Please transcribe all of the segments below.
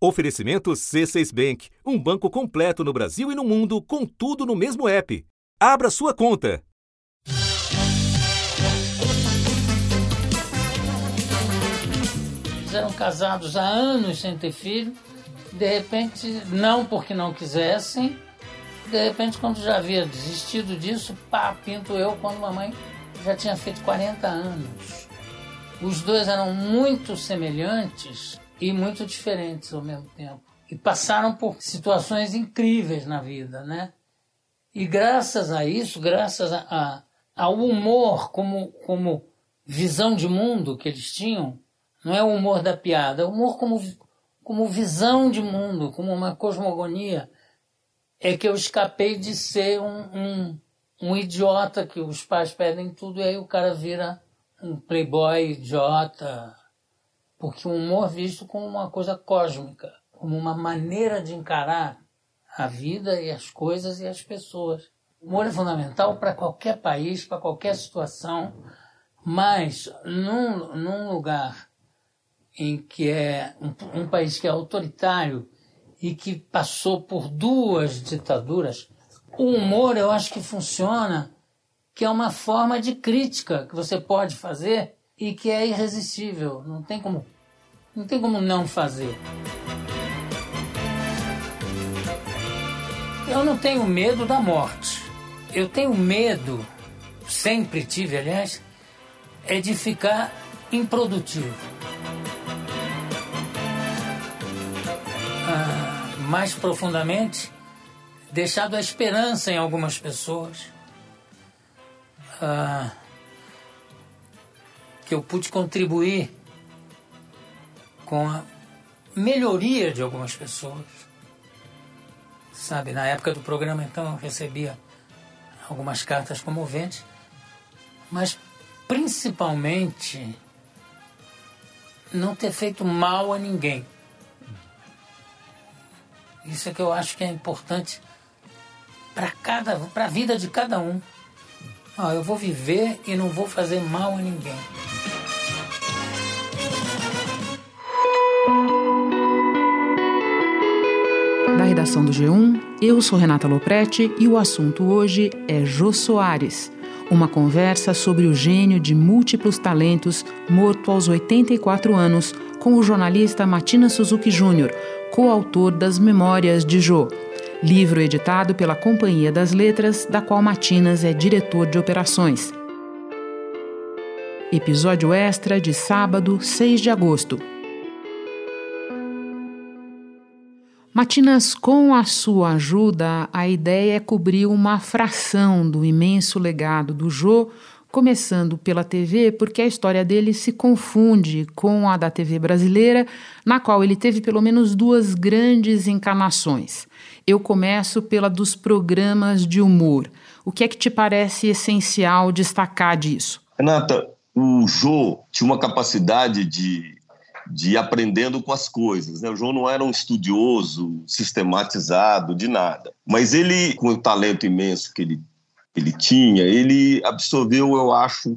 Oferecimento C6 Bank, um banco completo no Brasil e no mundo, com tudo no mesmo app. Abra sua conta. Eram casados há anos sem ter filho. De repente, não porque não quisessem. De repente, quando já havia desistido disso, pá, pinto eu quando mamãe já tinha feito 40 anos. Os dois eram muito semelhantes e muito diferentes ao mesmo tempo. E passaram por situações incríveis na vida, né? E graças a isso, graças a, a, ao humor como, como visão de mundo que eles tinham, não é o humor da piada, é o humor como, como visão de mundo, como uma cosmogonia, é que eu escapei de ser um, um, um idiota que os pais pedem tudo e aí o cara vira um playboy idiota, porque o humor visto como uma coisa cósmica, como uma maneira de encarar a vida e as coisas e as pessoas. O humor é fundamental para qualquer país, para qualquer situação, mas num, num lugar em que é um, um país que é autoritário e que passou por duas ditaduras, o humor eu acho que funciona, que é uma forma de crítica que você pode fazer e que é irresistível. Não tem como, não tem como não fazer. Eu não tenho medo da morte. Eu tenho medo, sempre tive, aliás, é de ficar improdutivo. Ah, mais profundamente, deixado a esperança em algumas pessoas. Ah, que eu pude contribuir com a melhoria de algumas pessoas. Sabe, na época do programa, então, eu recebia algumas cartas comoventes, mas principalmente não ter feito mal a ninguém. Isso é que eu acho que é importante para cada para a vida de cada um. Ah, eu vou viver e não vou fazer mal a ninguém. Da redação do G1, eu sou Renata Loprete e o assunto hoje é Jô Soares. Uma conversa sobre o gênio de múltiplos talentos morto aos 84 anos com o jornalista Matina Suzuki Jr., coautor das Memórias de Jô, livro editado pela Companhia das Letras, da qual Matinas é diretor de operações. Episódio extra de sábado, 6 de agosto. Matinas, com a sua ajuda, a ideia é cobrir uma fração do imenso legado do Jô, começando pela TV, porque a história dele se confunde com a da TV brasileira, na qual ele teve pelo menos duas grandes encarnações. Eu começo pela dos programas de humor. O que é que te parece essencial destacar disso? Renata, o Jô tinha uma capacidade de de aprendendo com as coisas. Né? O João não era um estudioso, sistematizado de nada, mas ele, com o talento imenso que ele, ele tinha, ele absorveu, eu acho,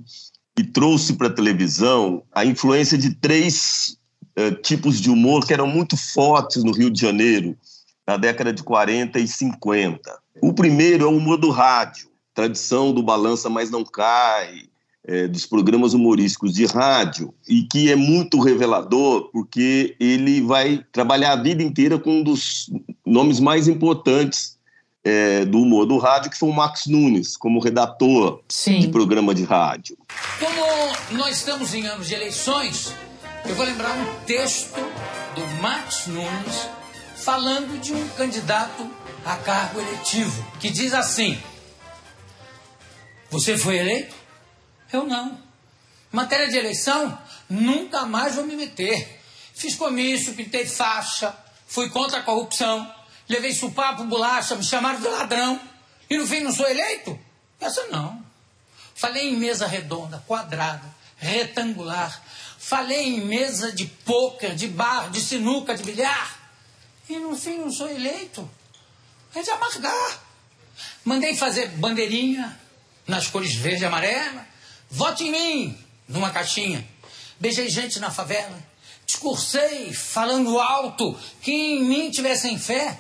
e trouxe para a televisão a influência de três uh, tipos de humor que eram muito fortes no Rio de Janeiro, na década de 40 e 50. O primeiro é o humor do rádio, tradição do Balança Mas Não Cai, é, dos programas humorísticos de rádio e que é muito revelador porque ele vai trabalhar a vida inteira com um dos nomes mais importantes é, do humor do rádio, que foi o Max Nunes, como redator Sim. de programa de rádio. Como nós estamos em anos de eleições, eu vou lembrar um texto do Max Nunes falando de um candidato a cargo eletivo, que diz assim: Você foi eleito? Eu não. Matéria de eleição, nunca mais vou me meter. Fiz comício, pintei faixa, fui contra a corrupção, levei supapo, bolacha, me chamaram de ladrão. E no fim não sou eleito? Essa não. Falei em mesa redonda, quadrada, retangular. Falei em mesa de pôquer, de bar, de sinuca, de bilhar. E no fim não sou eleito. É de amargar. Mandei fazer bandeirinha nas cores verde e amarela. Vote em mim! Numa caixinha. Beijei gente na favela. discursei falando alto que em mim tivessem fé,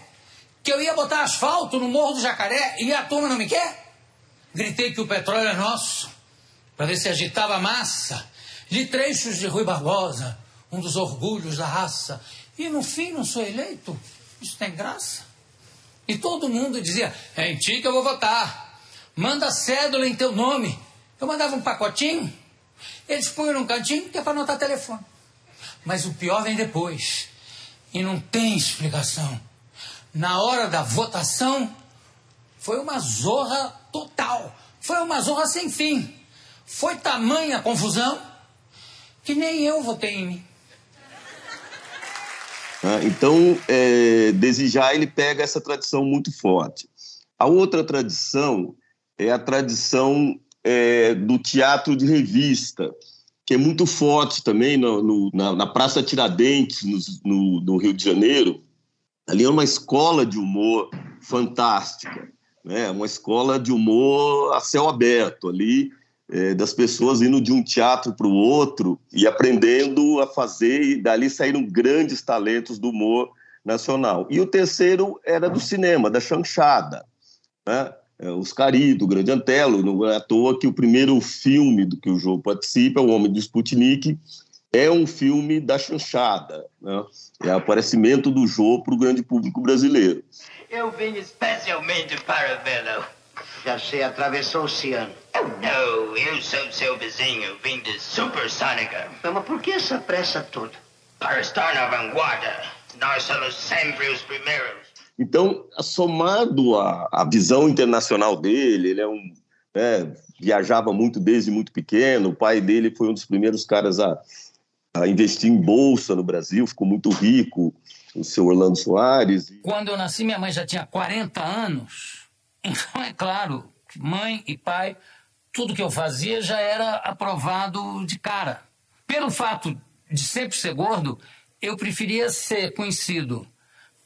que eu ia botar asfalto no Morro do Jacaré e a turma não me quer? Gritei que o petróleo é nosso, para ver se agitava a massa. Li trechos de Rui Barbosa, um dos orgulhos da raça. E no fim não sou eleito? Isso tem graça? E todo mundo dizia: é em ti que eu vou votar. Manda cédula em teu nome. Eu mandava um pacotinho, eles punham num cantinho que é para anotar telefone. Mas o pior vem depois. E não tem explicação. Na hora da votação, foi uma zorra total. Foi uma zorra sem fim. Foi tamanha confusão que nem eu votei em mim. Ah, então, é, desde já ele pega essa tradição muito forte. A outra tradição é a tradição é, do teatro de revista, que é muito forte também no, no, na, na, Praça Tiradentes, no, no, Rio de Janeiro. Ali é uma escola de humor fantástica, né? uma escola de humor a céu aberto. Ali é, das pessoas indo de um teatro para o outro e aprendendo a fazer, e dali saíram grandes talentos do humor nacional. E o terceiro era do cinema, da chanchada. Né? É, Os Cari, do Grande Antelo, não é à toa que o primeiro filme do que o jogo participa, O Homem do Sputnik, é um filme da chanchada. Né? É o aparecimento do jogo para o grande público brasileiro. Eu vim especialmente para vê-lo. Já sei, atravessou o oceano. Oh, não, eu sou seu vizinho, vim de Supersônica. Mas por que essa pressa toda? Para estar na vanguarda. Nós somos sempre os primeiros. Então, somado à, à visão internacional dele, ele é um né, viajava muito desde muito pequeno. O pai dele foi um dos primeiros caras a, a investir em bolsa no Brasil, ficou muito rico, o seu Orlando Soares. Quando eu nasci, minha mãe já tinha 40 anos. Então, é claro, mãe e pai, tudo que eu fazia já era aprovado de cara. Pelo fato de sempre ser gordo, eu preferia ser conhecido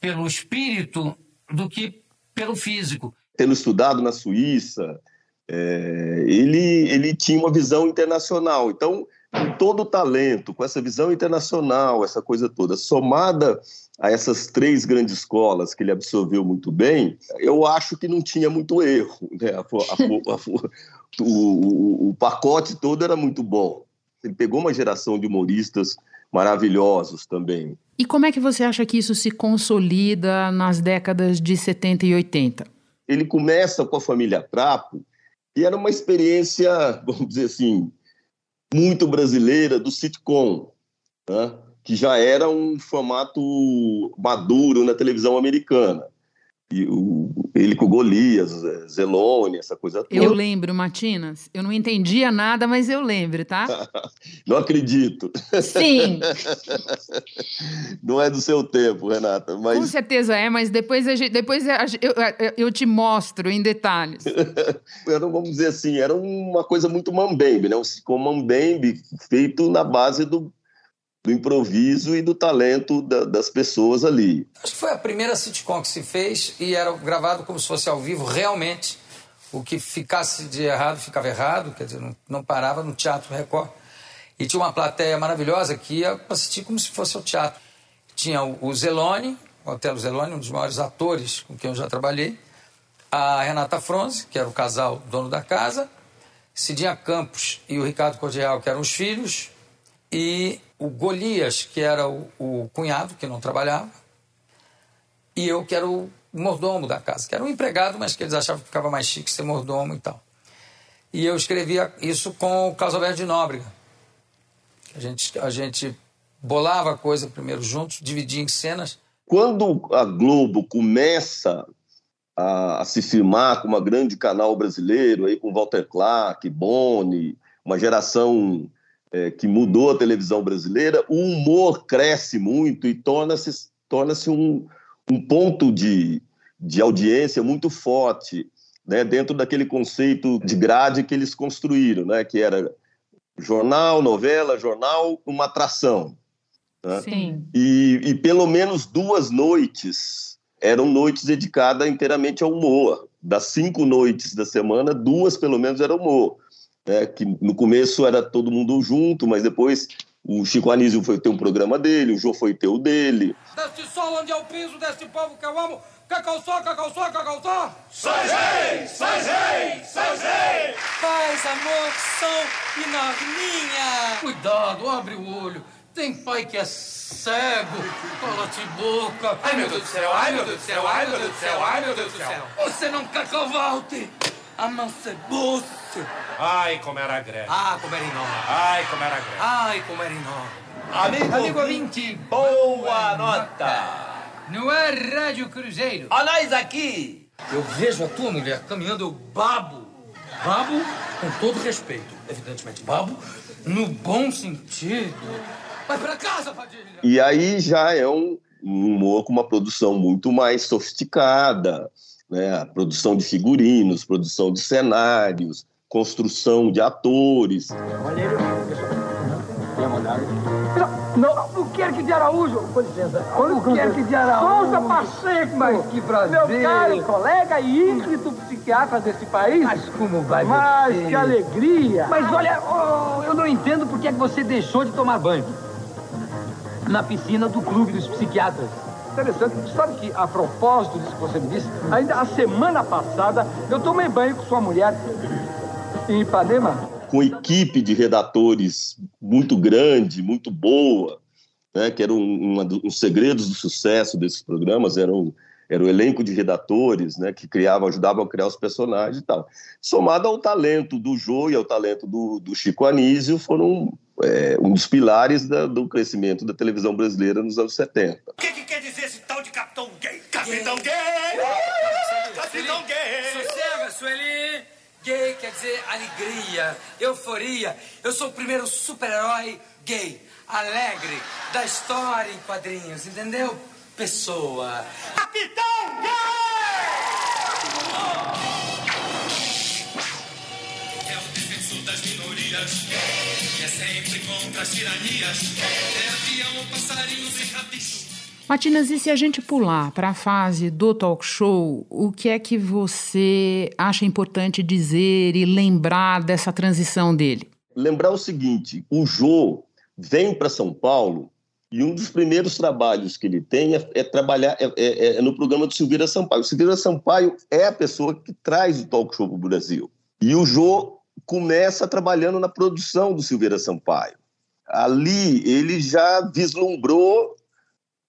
pelo espírito do que pelo físico. Tendo estudado na Suíça, é, ele, ele tinha uma visão internacional. Então, com todo o talento, com essa visão internacional, essa coisa toda, somada a essas três grandes escolas que ele absorveu muito bem, eu acho que não tinha muito erro. Né? A, a, a, o, o, pacote todo era muito bom. Ele pegou uma geração de humoristas maravilhosos também. E como é que você acha que isso se consolida nas décadas de 70 e 80? Ele começa com a família Trapo, e era uma experiência, vamos dizer assim, muito brasileira do sitcom. Né? que já era um formato maduro na televisão americana. E o, ele com Golias, Zelone, essa coisa toda. Eu lembro, Matinas. Eu não entendia nada, mas eu lembro, tá? não acredito. Sim. não é do seu tempo, Renata. Mas... Com certeza é, mas depois, gente, depois a, eu, eu te mostro em detalhes. era, vamos dizer assim, era uma coisa muito mambembe, né? Um mambembe feito na base do do improviso e do talento da, das pessoas ali. Acho que foi a primeira sitcom que se fez e era gravado como se fosse ao vivo, realmente. O que ficasse de errado ficava errado, quer dizer, não, não parava no Teatro Record. E tinha uma plateia maravilhosa que ia assistir como se fosse ao teatro. Tinha o Zelone, o Otelo Zelone, um dos maiores atores com quem eu já trabalhei, a Renata Fronze, que era o casal dono da casa, Cidinha Campos e o Ricardo Cordial, que eram os filhos, e o Golias, que era o, o, cunhado, que não trabalhava, e eu, que era o mordomo da casa, que era um empregado, mas que eles achavam que ficava mais chique ser mordomo e tal. E eu escrevia isso com o Carlos Alberto de Nóbrega. A gente, a gente bolava a coisa primeiro juntos, dividia em cenas. Quando a Globo começa a, a se filmar como uma grande canal brasileiro, aí com Walter Clark, Boni, uma geração é, que mudou a televisão brasileira, o humor cresce muito e torna-se torna um, um ponto de, de audiência muito forte né, dentro daquele conceito de grade que eles construíram, né, que era jornal, novela, jornal, uma atração. Né? Sim. E, e pelo menos duas noites eram noites dedicadas inteiramente ao humor. Das cinco noites da semana, duas pelo menos eram humor né, que no começo era todo mundo junto, mas depois O Chico Anísio foi ter um programa dele, o Jô foi ter o dele. Deste sol onde é o piso deste povo que eu amo, cacau só, cacau só, cacau só. Sois rei, sois rei, sois rei. Paz, amor, som e norminha. Cuidado, abre o olho. Tem pai que é cego. Cola-te boca. Ai, meu Deus do céu, ai, meu Deus do céu, ai, meu Deus do céu, ai, meu Deus do céu. Você não quer que eu volte? Amancebou-se. Ai, como era grande. Ah, como era enorme. Ai, como era grande. Ai, como era enorme. Amigo, Amigo ouvinte, boa nota. Não é Rádio Cruzeiro. Ó nós aqui. Eu vejo a tua mulher caminhando, eu babo. Babo com todo respeito. Evidentemente, babo no bom sentido. Vai pra casa, Padilha. E aí já é um, um humor com uma produção muito mais sofisticada, né? A produção de figurinos, produção de cenários, construção de atores. Não, o Querque de Araújo. Com licença. O Querque de Araújo. Souza Pacheco. Mas que prazer. Meu caro colega e ínclito psiquiatra desse país. Mas como vai Mas que alegria. Mas olha, oh, eu não entendo por que é que você deixou de tomar banho. Na piscina do clube dos psiquiatras. Interessante. Sabe que, a propósito disso que você me disse, ainda a semana passada eu tomei banho com sua mulher em Ipanema com equipe de redatores muito grande, muito boa, né, que era um, um, um segredos do sucesso desses programas, era, um, era o elenco de redatores né, que criavam, ajudavam a criar os personagens e tal. Somado ao talento do Jô e ao talento do, do Chico Anísio, foram é, um dos pilares da, do crescimento da televisão brasileira nos anos 70. O que, que quer dizer esse tal de Capitão Gay? Capitão Gay! Gay. Capitão Gay! Sossega, Sueli! Gay quer dizer alegria, euforia. Eu sou o primeiro super-herói gay, alegre, da história em quadrinhos, entendeu? Pessoa. Capitão Gay! É o defensor das minorias, e é sempre contra as tiranias. É avião, passarinhos e rabicho. Matinas, e se a gente pular para a fase do talk show, o que é que você acha importante dizer e lembrar dessa transição dele? Lembrar o seguinte: o Jô vem para São Paulo e um dos primeiros trabalhos que ele tem é, é trabalhar é, é, é, no programa do Silveira Sampaio. O Silveira Sampaio é a pessoa que traz o talk show para o Brasil. E o Jô começa trabalhando na produção do Silveira Sampaio. Ali ele já vislumbrou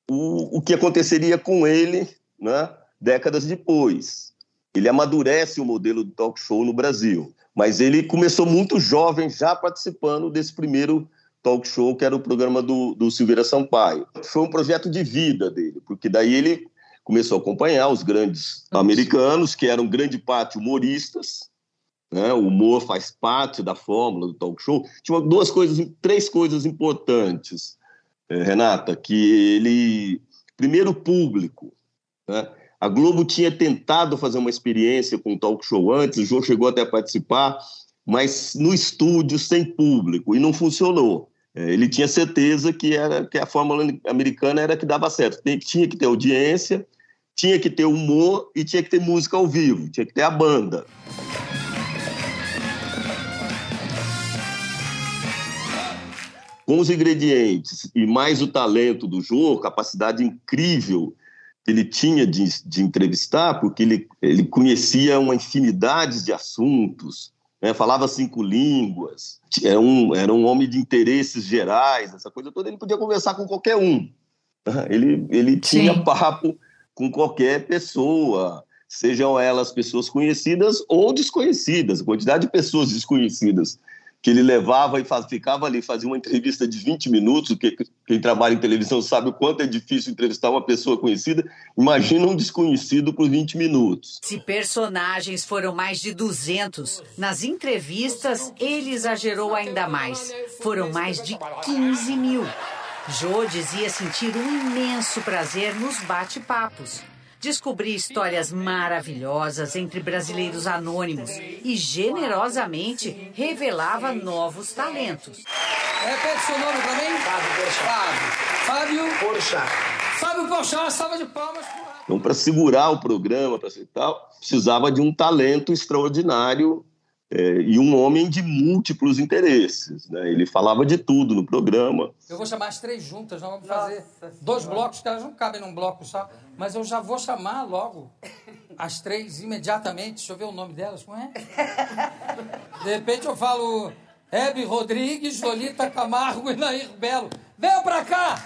o, o que aconteceria com ele né, décadas depois. Ele amadurece o modelo do talk show no Brasil, mas ele começou muito jovem, já participando desse primeiro talk show, que era o programa do, do Silveira Sampaio. Foi um projeto de vida dele, porque daí ele começou a acompanhar os grandes americanos, que eram grande parte humoristas, né? O humor faz parte da fórmula do talk show. Tinha duas coisas, três coisas importantes. Eh, Renata, que ele. Primeiro, público. Né? A Globo tinha tentado fazer uma experiência com o talk show antes, o João chegou até a participar, mas no estúdio, sem público, e não funcionou. Eh, ele tinha certeza que, era, que a fórmula americana era que dava certo. Tinha que ter audiência, tinha que ter humor e tinha que ter música ao vivo, tinha que ter a banda. Com os ingredientes e mais o talento do Jô, capacidade incrível que ele tinha de, de entrevistar, porque ele, ele conhecia uma infinidade de assuntos, né? falava cinco línguas, era um, era um homem de interesses gerais, essa coisa toda, ele podia conversar com qualquer um. Ele, ele tinha Sim. papo com qualquer pessoa, sejam elas pessoas conhecidas ou desconhecidas, a quantidade de pessoas desconhecidas que ele levava e faz, ficava ali, fazia uma entrevista de 20 minutos, que quem trabalha em televisão sabe o quanto é difícil entrevistar uma pessoa conhecida, imagina um desconhecido por 20 minutos. Se personagens foram mais de 200, nas entrevistas ele exagerou ainda mais, foram mais de 15 mil. Jô dizia sentir um imenso prazer nos bate-papos descobri histórias maravilhosas entre brasileiros anônimos e generosamente revelava novos talentos. Repete seu nome para mim? Fábio Porchat. Fábio Porchat. Fábio Porchat, salva de palmas. Então, para segurar o programa, para tal, precisava de um talento extraordinário é, e um homem de múltiplos interesses. Né? Ele falava de tudo no programa. Eu vou chamar as três juntas, nós vamos fazer dois blocos, que elas não cabem num bloco só, mas eu já vou chamar logo as três imediatamente. Deixa eu ver o nome delas, como é? De repente eu falo Hebe Rodrigues, Lolita Camargo e Nair Belo. Venham pra cá!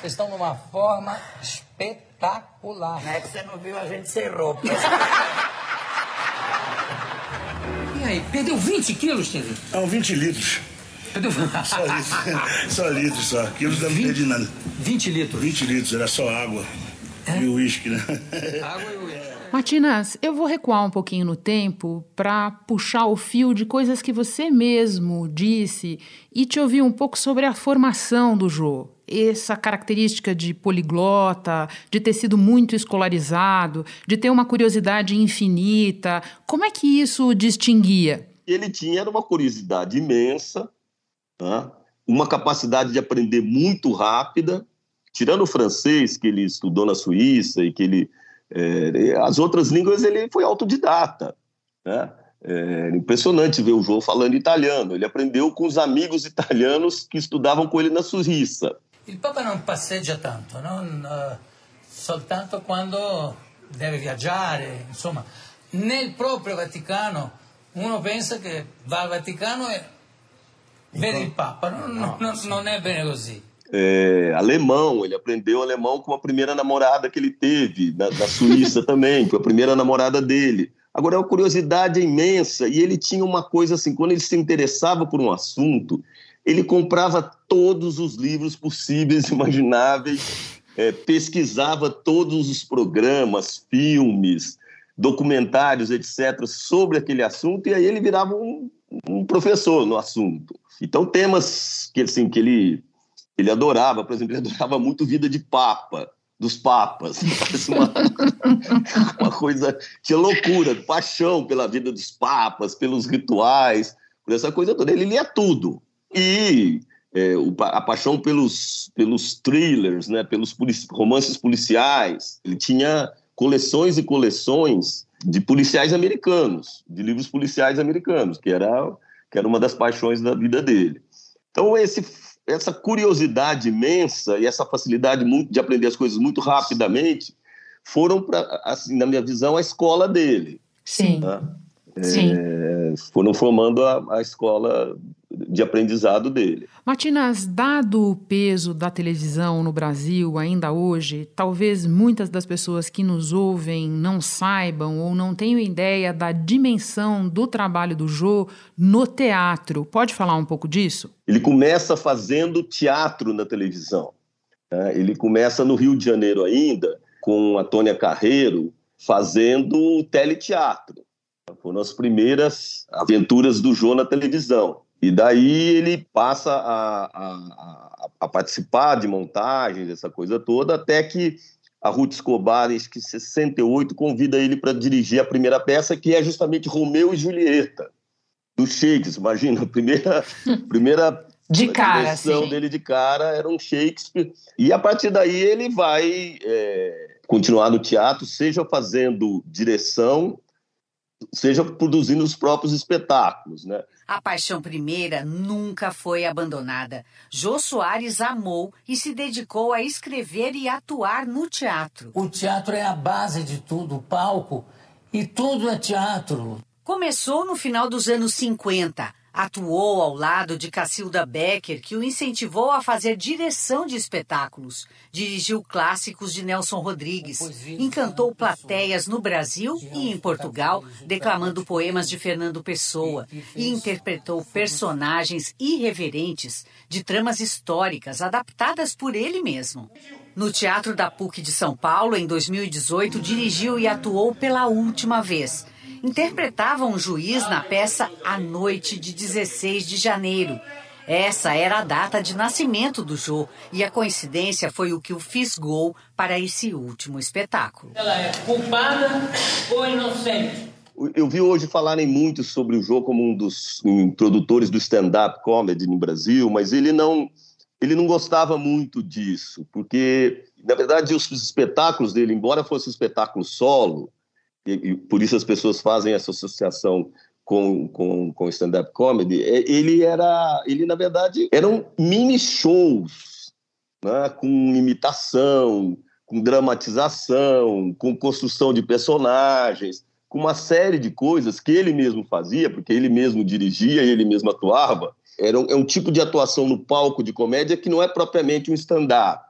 Vocês estão numa forma espetacular. Não é que você não viu a gente sem roupa. E aí, perdeu 20 quilos, Kevin? Não, 20 litros. Perdeu... Só litros, só litros, só. Quilos não perdi nada. 20 litros? 20 litros, era só água. E o uísque, né? Água e uísque. Matinas, eu vou recuar um pouquinho no tempo para puxar o fio de coisas que você mesmo disse e te ouvir um pouco sobre a formação do Jô. Essa característica de poliglota, de ter sido muito escolarizado, de ter uma curiosidade infinita. Como é que isso o distinguia? Ele tinha uma curiosidade imensa, né? uma capacidade de aprender muito rápida, tirando o francês que ele estudou na Suíça e que ele é, as outras línguas ele foi autodidata. Né? É impressionante ver o João falando italiano. Ele aprendeu com os amigos italianos que estudavam com ele na Suíça. Il Papa non passeggia tanto, non, uh, soltanto quando deve viaggiare, insomma. Nel proprio Vaticano uno pensa che va al Vaticano e vede il Papa, non, non, non è bene così. É, alemão, ele aprendeu alemão com a primeira namorada que ele teve, na, da Suíça também, foi a primeira namorada dele. Agora, é uma curiosidade imensa, e ele tinha uma coisa assim, quando ele se interessava por um assunto, ele comprava todos os livros possíveis e imagináveis, é, pesquisava todos os programas, filmes, documentários, etc., sobre aquele assunto, e aí ele virava um, um professor no assunto. Então, temas que, assim, que ele ele adorava, por exemplo, ele adorava muito vida de papa, dos papas. Uma, uma coisa. Tinha loucura, paixão pela vida dos papas, pelos rituais, por essa coisa toda. Ele lia tudo. E é, a paixão pelos, pelos thrillers, né, pelos polici romances policiais. Ele tinha coleções e coleções de policiais americanos, de livros policiais americanos, que era, que era uma das paixões da vida dele. Então, esse essa curiosidade imensa e essa facilidade de aprender as coisas muito rapidamente foram, para, assim, na minha visão, a escola dele. Sim. Né? Sim. É, foram formando a, a escola de aprendizado dele. Matinas, dado o peso da televisão no Brasil ainda hoje, talvez muitas das pessoas que nos ouvem não saibam ou não tenham ideia da dimensão do trabalho do Jô no teatro. Pode falar um pouco disso? Ele começa fazendo teatro na televisão. Né? Ele começa no Rio de Janeiro ainda, com a Tônia Carreiro, fazendo teleteatro. Foram as primeiras aventuras do Jô na televisão. E daí ele passa a, a, a, participar de montagens, essa coisa toda, até que a Ruth Escobar, em 68, convida ele para dirigir a primeira peça, que é justamente Romeu e Julieta, do Shakespeare. Imagina, a primeira, primeira de cara, direção sim. dele de cara era um Shakespeare. E a partir daí ele vai é, continuar no teatro, seja fazendo direção, seja produzindo os próprios espetáculos, né? A paixão primeira nunca foi abandonada. Jô Soares amou e se dedicou a escrever e atuar no teatro. O teatro é a base de tudo, o palco, e tudo é teatro. Começou no final dos anos 50. Atuou ao lado de Cacilda Becker, que o incentivou a fazer direção de espetáculos. Dirigiu clássicos de Nelson Rodrigues. Encantou plateias no Brasil e em Portugal, declamando poemas de Fernando Pessoa. E interpretou personagens irreverentes de tramas históricas adaptadas por ele mesmo. No Teatro da PUC de São Paulo, em 2018, dirigiu e atuou pela última vez interpretava um juiz na peça A Noite de 16 de janeiro. Essa era a data de nascimento do Jô e a coincidência foi o que o fisgou para esse último espetáculo. Ela é culpada ou inocente? Eu vi hoje falarem muito sobre o Jô como um dos produtores do stand-up comedy no Brasil, mas ele não, ele não gostava muito disso, porque, na verdade, os espetáculos dele, embora fosse um espetáculo solo, e, e por isso as pessoas fazem essa associação com, com, com stand-up comedy, ele era, ele na verdade eram mini shows, né, com imitação, com dramatização, com construção de personagens, com uma série de coisas que ele mesmo fazia, porque ele mesmo dirigia e ele mesmo atuava. Era um, é um tipo de atuação no palco de comédia que não é propriamente um stand-up.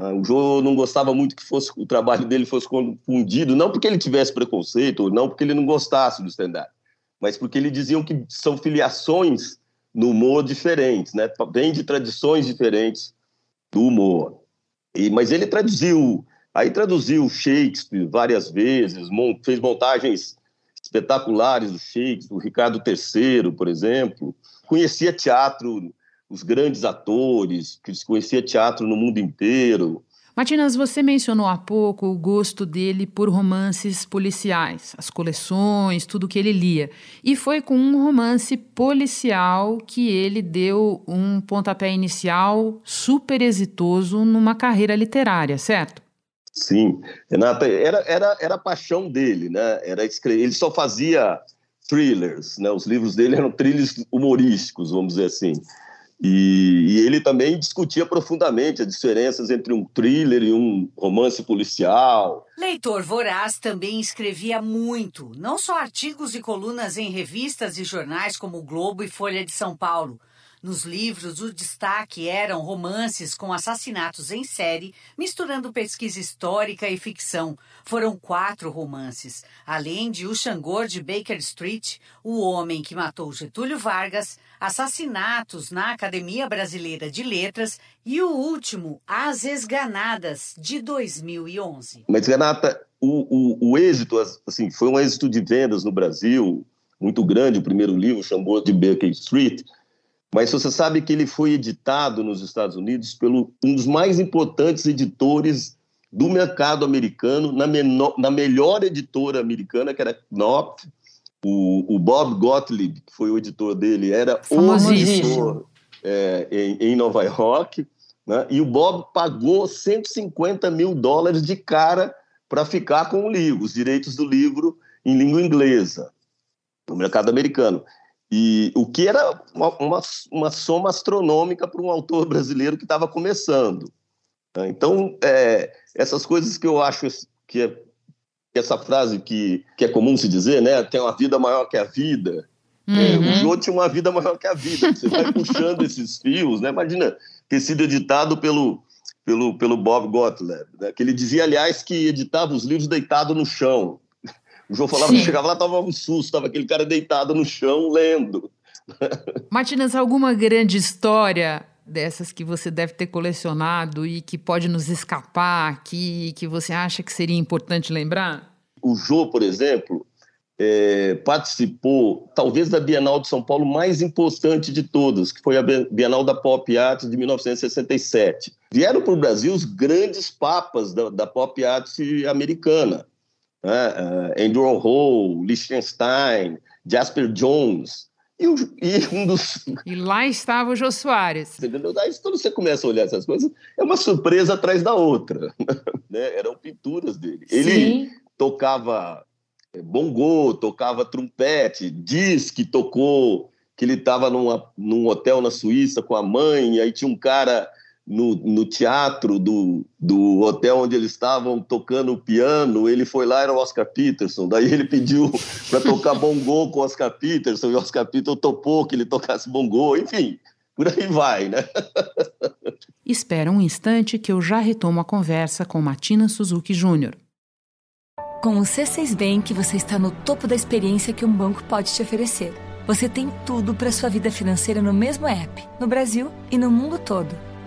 Ah, o Joe não gostava muito que fosse o trabalho dele fosse confundido, não porque ele tivesse preconceito, não porque ele não gostasse do stand-up, mas porque ele diziam que são filiações no humor diferentes, né? Vem de tradições diferentes do humor. E, mas ele traduziu, aí traduziu Shakespeare várias vezes, fez montagens espetaculares do Shakespeare, do Ricardo III, por exemplo. Conhecia teatro os grandes atores, que conhecia teatro no mundo inteiro. Matinas, você mencionou há pouco o gosto dele por romances policiais, as coleções, tudo que ele lia. E foi com um romance policial que ele deu um pontapé inicial super exitoso numa carreira literária, certo? Sim, Renata, era, era, era a paixão dele, né? Era escrever. Ele só fazia thrillers, né? Os livros dele eram thrillers humorísticos, vamos dizer assim. E, e, ele também discutia profundamente as diferenças entre um thriller e um romance policial. Leitor voraz também escrevia muito, não só artigos e colunas em revistas e jornais como o Globo e Folha de São Paulo, nos livros, o destaque eram romances com assassinatos em série, misturando pesquisa histórica e ficção. Foram quatro romances, além de O Xangor de Baker Street, O Homem que Matou Getúlio Vargas, Assassinatos na Academia Brasileira de Letras e o último, As Esganadas, de 2011. Mas, Renata, o, o, o êxito assim, foi um êxito de vendas no Brasil muito grande, o primeiro livro, Xangor de Baker Street, mas você sabe que ele foi editado nos Estados Unidos pelo um dos mais importantes editores do mercado americano, na, menor, na melhor editora americana, que era Knopf, o, o, Bob Gottlieb, que foi o editor dele, era o editor é, em, em, Nova York, né? e o Bob pagou 150 mil dólares de cara para ficar com o livro, os direitos do livro em língua inglesa, no mercado americano. E o que era uma, uma, uma soma astronômica para um autor brasileiro que estava começando. Né? Então, é, essas coisas que eu acho que é essa frase que, que é comum se dizer, né? Tem uma vida maior que a vida. Uhum. É, o Jô tinha uma vida maior que a vida. Você vai puxando esses fios, né? Imagina ter sido editado pelo, pelo, pelo Bob Gottlieb, né? que ele dizia, aliás, que editava os livros deitado no chão. O João falava Sim. que chegava lá, tava um susto, tava aquele cara deitado no chão lendo. Martinas, alguma grande história dessas que você deve ter colecionado e que pode nos escapar aqui, que você acha que seria importante lembrar? O Jô, por exemplo, é, participou, talvez, da Bienal de São Paulo mais importante de todas, que foi a Bienal da Pop Art de 1967. Vieram para o Brasil os grandes papas da, da pop art americana uh, Andrew Warhol, Liechtenstein, Jasper Jones. E, o, e, um dos. E lá estava o Jô Soares. Entendeu? Daí, quando você começa a olhar essas coisas, é uma surpresa atrás da outra. né? Eram pinturas dele. Ele Sim. tocava é, bongô, tocava trompete, diz que tocou, que ele estava num hotel na Suíça com a mãe, e aí tinha um cara no, no teatro do, do hotel onde eles estavam tocando piano, ele foi lá, era o Oscar Peterson, daí ele pediu para tocar bongô com o Oscar Peterson, e o Oscar Peterson topou que ele tocasse bongô, enfim, por aí vai, né? Espera um instante que eu já retomo a conversa com Matina Suzuki Júnior. Com o C6 Bank, você está no topo da experiência que um banco pode te oferecer. Você tem tudo para sua vida financeira no mesmo app, no Brasil e no mundo todo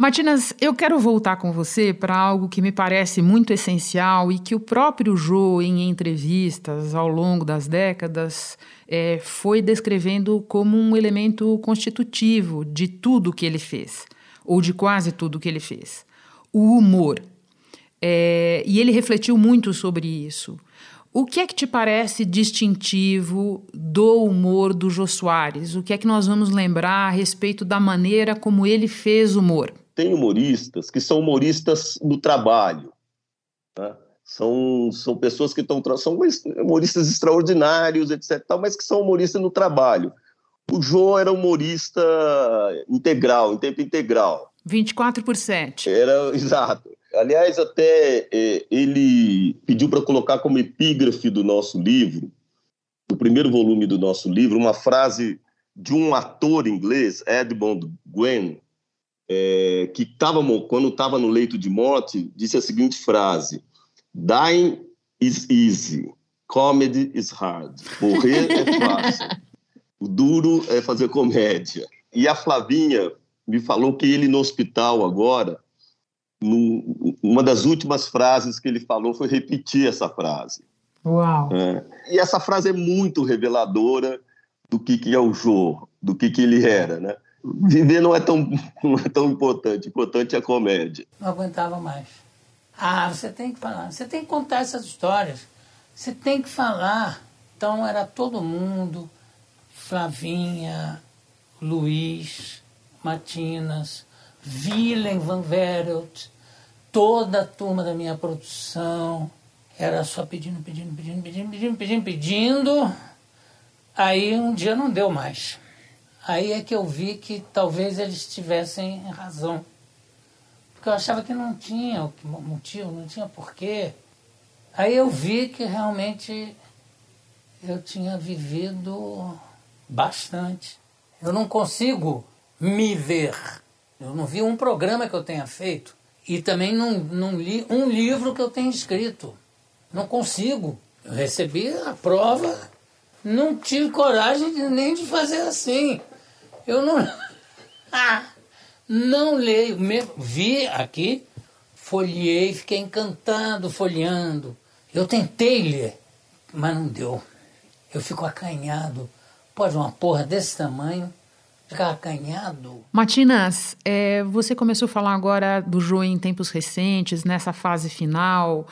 Matinas, eu quero voltar com você para algo que me parece muito essencial e que o próprio Jô, em entrevistas ao longo das décadas, é, foi descrevendo como um elemento constitutivo de tudo que ele fez, ou de quase tudo que ele fez: o humor. é, e ele refletiu muito sobre isso. O que é que te parece distintivo do humor do Jô Soares? O que é que nós vamos lembrar a respeito da maneira como ele fez humor? Tem humoristas que são humoristas do trabalho. Né? São, são pessoas que estão. São humoristas extraordinários, etc., mas que são humoristas no trabalho. O Jô era humorista integral, em tempo integral. 24 por 7. Era, exato. Aliás, até é, ele pediu para colocar como epígrafe do nosso livro, do primeiro volume do nosso livro, uma frase de um ator inglês, Edmund Gwen, é, que tava, quando estava no leito de morte, disse a seguinte frase: Dying is easy, comedy is hard. Morrer é fácil, o duro é fazer comédia. E a Flavinha me falou que ele no hospital agora no, uma das últimas frases que ele falou foi repetir essa frase. Uau! É. E essa frase é muito reveladora do que, que é o Jô, do que, que ele era, né? Viver não é, tão, não é tão importante, importante é a comédia. Não aguentava mais. Ah, você tem que falar, você tem que contar essas histórias, você tem que falar. Então era todo mundo, Flavinha, Luiz, Matinas, Willem van Verelt, toda a turma da minha produção, era só pedindo, pedindo, pedindo, pedindo, pedindo, pedindo, pedindo. Aí um dia não deu mais. Aí é que eu vi que talvez eles tivessem razão. Porque eu achava que não tinha motivo, não tinha porquê. Aí eu vi que realmente eu tinha vivido bastante. Eu não consigo me ver eu não vi um programa que eu tenha feito e também não, não li um livro que eu tenha escrito. Não consigo. Eu recebi a prova, não tive coragem nem de fazer assim. Eu não. Ah, não leio. Vi aqui, folhei, fiquei encantado folheando. Eu tentei ler, mas não deu. Eu fico acanhado. Pode uma porra desse tamanho ficar acanhado. Matinas, é, você começou a falar agora do Jô em tempos recentes, nessa fase final.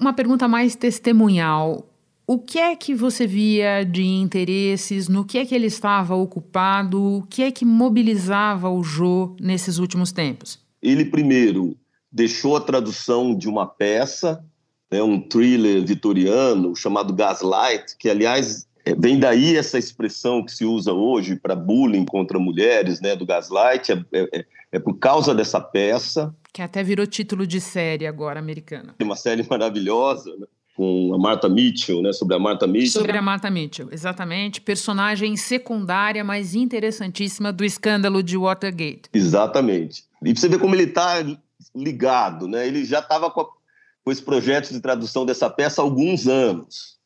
Uma pergunta mais testemunhal. O que é que você via de interesses? No que é que ele estava ocupado? O que é que mobilizava o Jô nesses últimos tempos? Ele primeiro deixou a tradução de uma peça, né, um thriller vitoriano chamado Gaslight, que aliás é, vem daí essa expressão que se usa hoje para bullying contra mulheres, né, do gaslight, é, é, é, é, por causa dessa peça. Que até virou título de série agora americana. Uma série maravilhosa, né, com a Martha Mitchell, né, sobre a Martha Mitchell. Sobre a Martha Mitchell, exatamente. Personagem secundária, mas interessantíssima do escândalo de Watergate. Exatamente. E você vê como ele está ligado, né? Ele já estava com, com esse projeto de tradução dessa peça há alguns anos.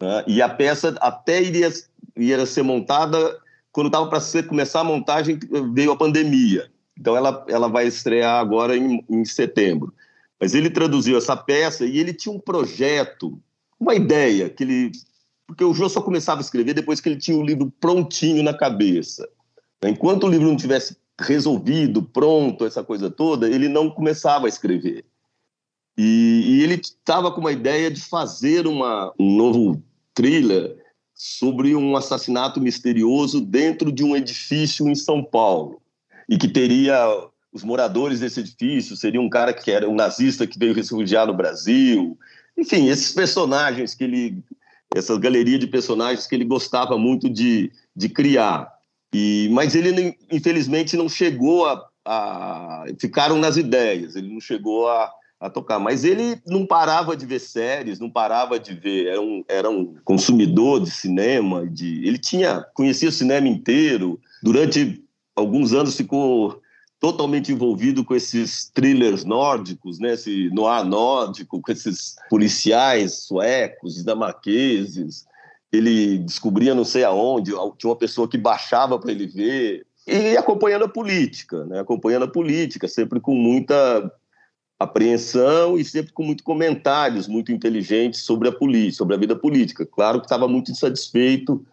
Né? E a peça até iria, iria ser montada, quando estava para começar a montagem, veio a pandemia. Então ela, ela vai estrear agora em, em setembro. Mas ele traduziu essa peça e ele tinha um projeto, uma ideia, que ele. Porque o Jô só começava a escrever depois que ele tinha o livro prontinho na cabeça. Enquanto o livro não tivesse resolvido, pronto, essa coisa toda, ele não começava a escrever. E, e ele estava com uma ideia de fazer uma, um novo thriller sobre um assassinato misterioso dentro de um edifício em São Paulo e que teria os moradores desse edifício seria um cara que era um nazista que veio refugiar no Brasil, enfim, esses personagens que ele essa galeria de personagens que ele gostava muito de, de criar. E, mas ele, infelizmente, não chegou a, a. Ficaram nas ideias, ele não chegou a, a tocar. Mas ele não parava de ver séries, não parava de ver, era um, era um consumidor de cinema, de, ele tinha conhecia o cinema inteiro. Durante alguns anos ficou totalmente envolvido com esses thrillers nórdicos, né, esse noir nórdico, com esses policiais suecos, dinamarqueses. Ele descobria não sei aonde, tinha uma pessoa que baixava para ele ver. E acompanhando a política, né, acompanhando a política, sempre com muita apreensão e sempre com muitos comentários muito inteligentes sobre a política, sobre a vida política. Claro que estava muito insatisfeito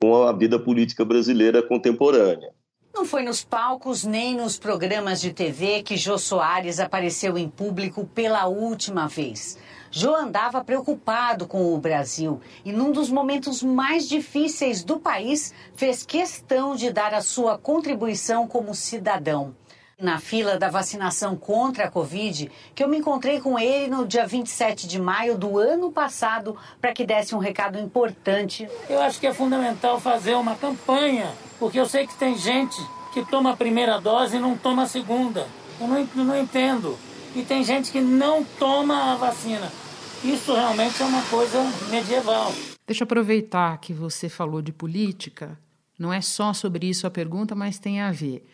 com a vida política brasileira contemporânea. Não foi nos palcos nem nos programas de TV que Jô Soares apareceu em público pela última vez. Jô andava preocupado com o Brasil e, num dos momentos mais difíceis do país, fez questão de dar a sua contribuição como cidadão. Na fila da vacinação contra a Covid, que eu me encontrei com ele no dia 27 de maio do ano passado para que desse um recado importante. Eu acho que é fundamental fazer uma campanha porque eu sei que tem gente que toma a primeira dose e não toma a segunda. Eu não, não entendo. E tem gente que não toma a vacina. Isso realmente é uma coisa medieval. Deixa eu aproveitar que você falou de política. Não é só sobre isso a pergunta, mas tem a ver.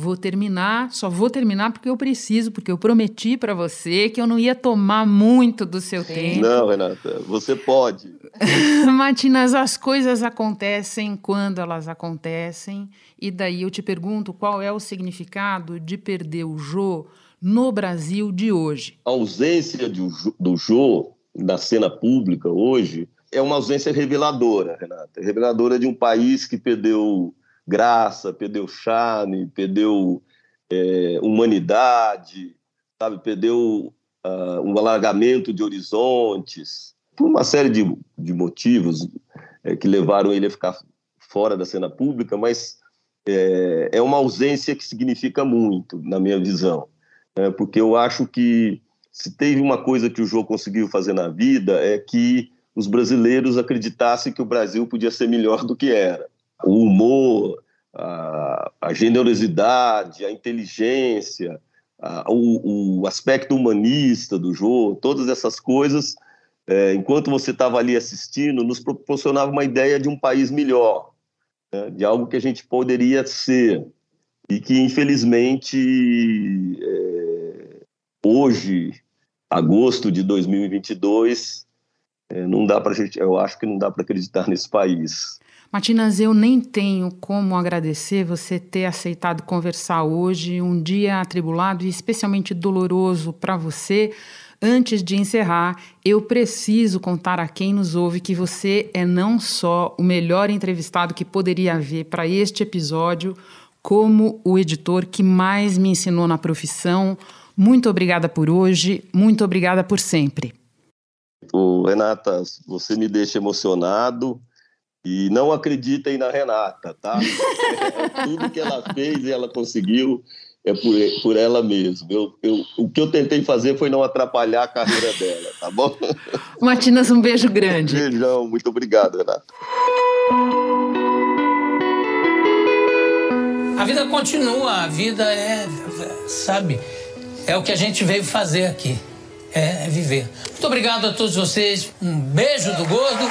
Vou terminar, só vou terminar porque eu preciso, porque eu prometi para você que eu não ia tomar muito do seu Sim. tempo. Não, Renata, você pode. Matinas, as coisas acontecem quando elas acontecem, e daí eu te pergunto qual é o significado de perder o Jô no Brasil de hoje. A ausência de, do Jô na cena pública hoje é uma ausência reveladora, Renata. Reveladora de um país que perdeu graça, perdeu charme, perdeu é, humanidade, sabe? Perdeu uh, um alargamento de horizontes, por uma série de, de motivos é, que levaram ele a ficar fora da cena pública, mas é, é uma ausência que significa muito, na minha visão, né? porque eu acho que se teve uma coisa que o jogo conseguiu fazer na vida é que os brasileiros acreditassem que o Brasil podia ser melhor do que era o humor, a, a generosidade, a inteligência, a, o, o, aspecto humanista do jogo, todas essas coisas, é, enquanto você estava ali assistindo, nos proporcionava uma ideia de um país melhor, né, de algo que a gente poderia ser e que infelizmente é, hoje, agosto de 2022, é, não dá para eu acho que não dá para acreditar nesse país. Matinas, eu nem tenho como agradecer você ter aceitado conversar hoje, um dia atribulado e especialmente doloroso para você. Antes de encerrar, eu preciso contar a quem nos ouve que você é não só o melhor entrevistado que poderia haver para este episódio, como o editor que mais me ensinou na profissão. Muito obrigada por hoje, muito obrigada por sempre. Renata, você me deixa emocionado. E não acreditem na Renata, tá? É, tudo que ela fez e ela conseguiu é por, por ela mesma. Eu, eu, o que eu tentei fazer foi não atrapalhar a carreira dela, tá bom? Matinas, um beijo grande. Um beijão, muito obrigado, Renata. A vida continua, a vida é, sabe, é o que a gente veio fazer aqui, é viver. Muito obrigado a todos vocês, um beijo do gordo.